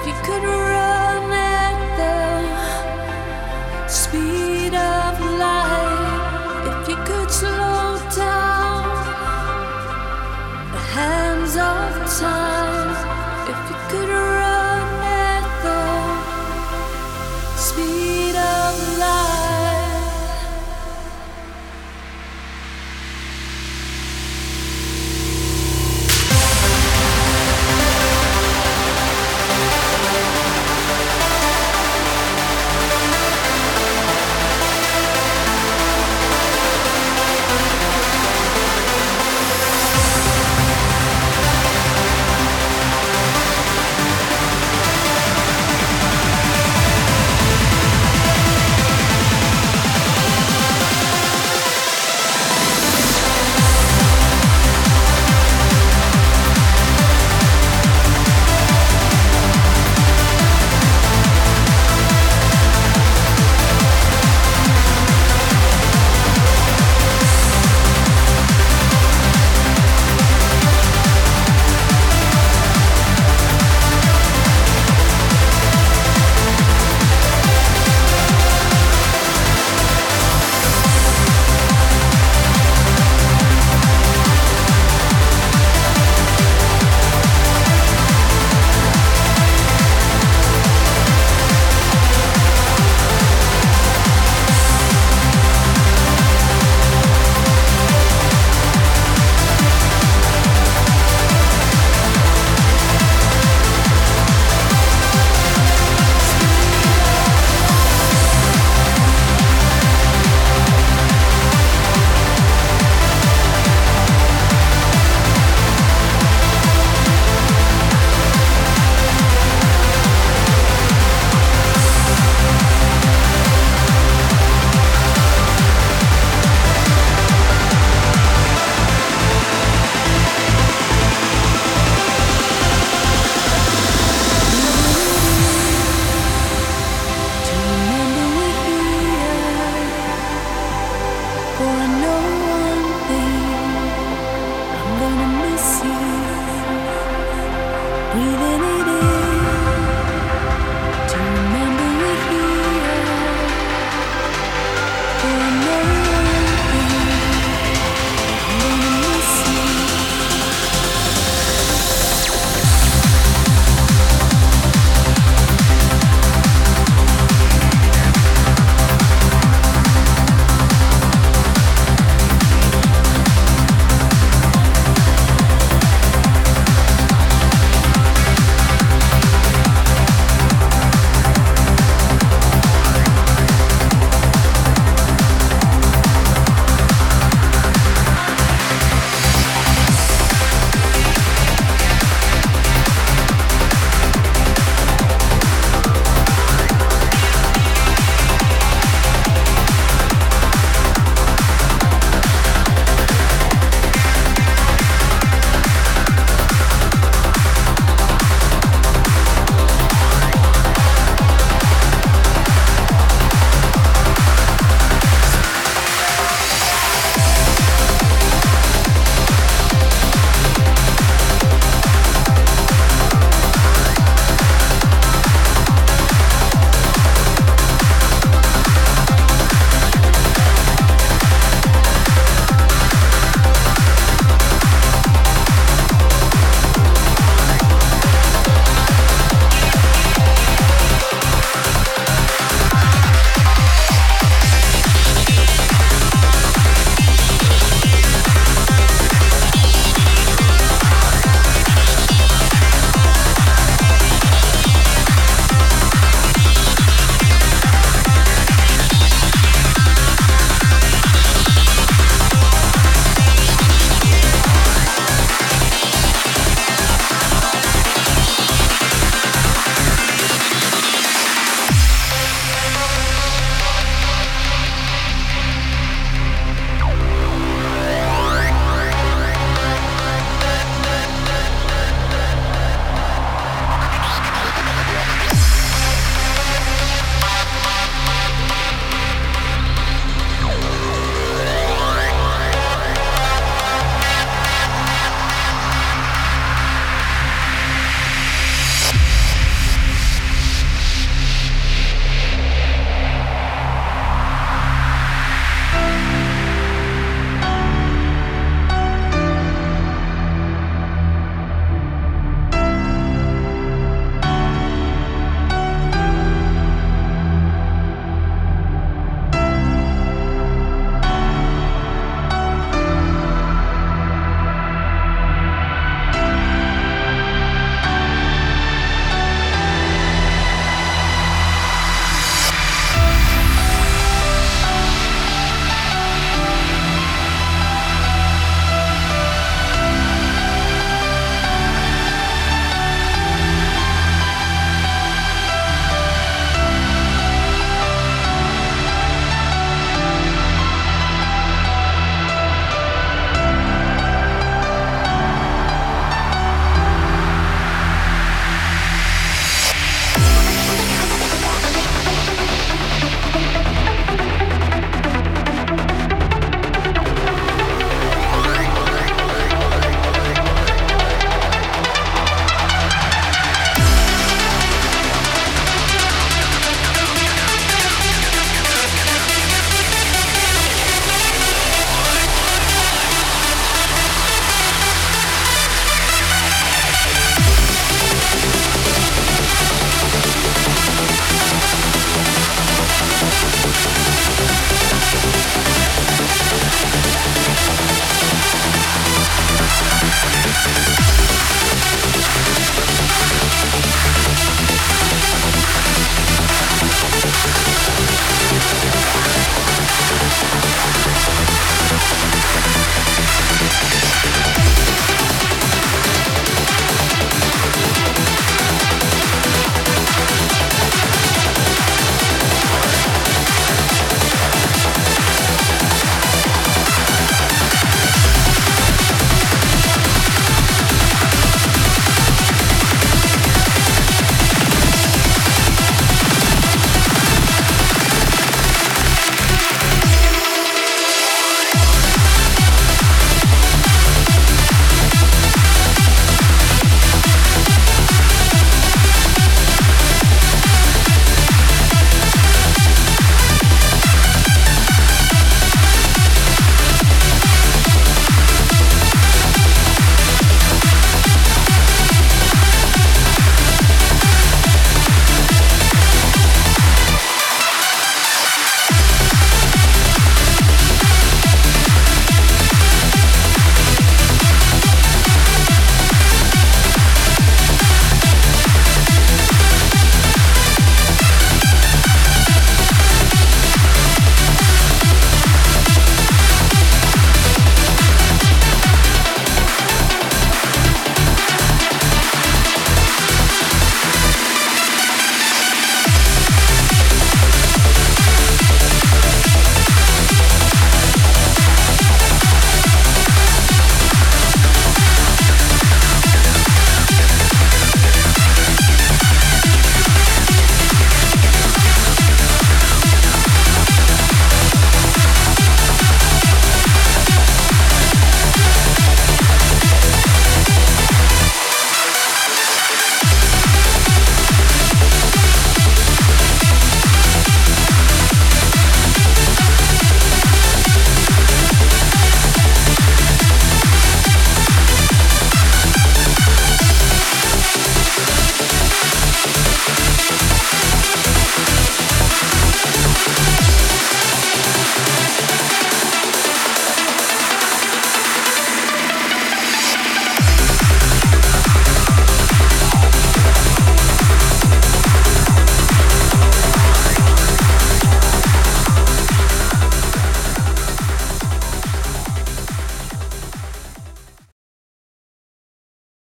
if you could